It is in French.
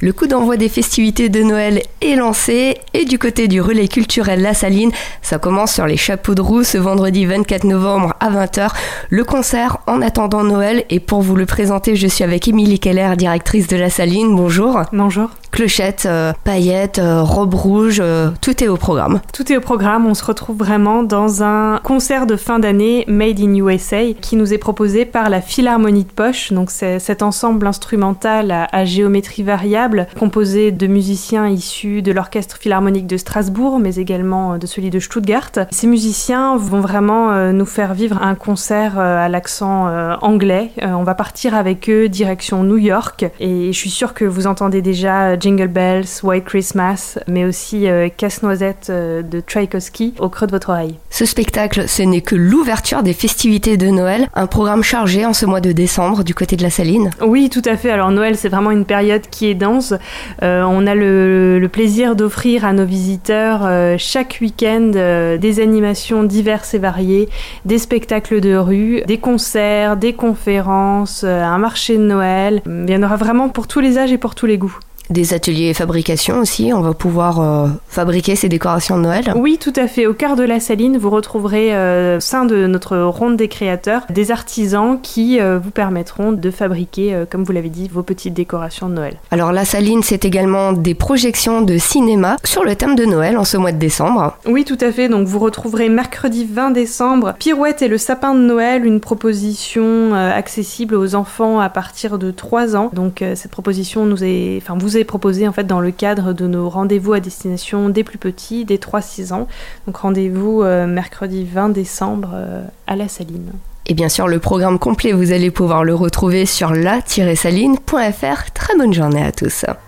Le coup d'envoi des festivités de Noël est lancé et du côté du relais culturel La Saline, ça commence sur les chapeaux de roue ce vendredi 24 novembre à 20h. Le concert En attendant Noël et pour vous le présenter, je suis avec Émilie Keller, directrice de La Saline. Bonjour. Bonjour. Clochette, euh, paillettes, euh, robe rouge, euh, tout est au programme. Tout est au programme, on se retrouve vraiment dans un concert de fin d'année Made in USA qui nous est proposé par la Philharmonie de Poche. Donc c'est cet ensemble instrumental à géométrie variable composé de musiciens issus de l'Orchestre Philharmonique de Strasbourg, mais également de celui de Stuttgart. Ces musiciens vont vraiment nous faire vivre un concert à l'accent anglais. On va partir avec eux direction New York, et je suis sûre que vous entendez déjà Jingle Bells, White Christmas, mais aussi Casse-Noisette de Tchaïkovski au creux de votre oreille. Ce spectacle, ce n'est que l'ouverture des festivités de Noël, un programme chargé en ce mois de décembre du côté de la Saline. Oui, tout à fait. Alors Noël, c'est vraiment une période qui est dense euh, on a le, plaisir d'offrir à nos visiteurs euh, chaque week-end euh, des animations diverses et variées, des spectacles de rue, des concerts, des conférences, un marché de Noël. Il y en aura vraiment pour tous les âges et pour tous les goûts. Des ateliers fabrication aussi, on va pouvoir euh, fabriquer ces décorations de Noël. Oui, tout à fait. Au cœur de la saline, vous retrouverez euh, au sein de notre ronde des créateurs des artisans qui euh, vous permettront de fabriquer, comme vous l'avez dit, vos petites décorations de Noël. Alors la saline, c'est également des projections de cinéma sur le thème de Noël en ce mois de décembre. Oui, tout à fait. Donc vous retrouverez mercredi 20 décembre Pirouette et le sapin de Noël, une proposition accessible aux enfants à partir de 3 ans. Donc cette proposition nous est, enfin vous proposé en fait dans le cadre de nos rendez-vous à destination des plus petits, des 3-6 ans. Donc rendez-vous euh, mercredi 20 décembre euh, à la Saline. Et bien sûr, le programme complet, vous allez pouvoir le retrouver sur la-saline.fr. Très bonne journée à tous.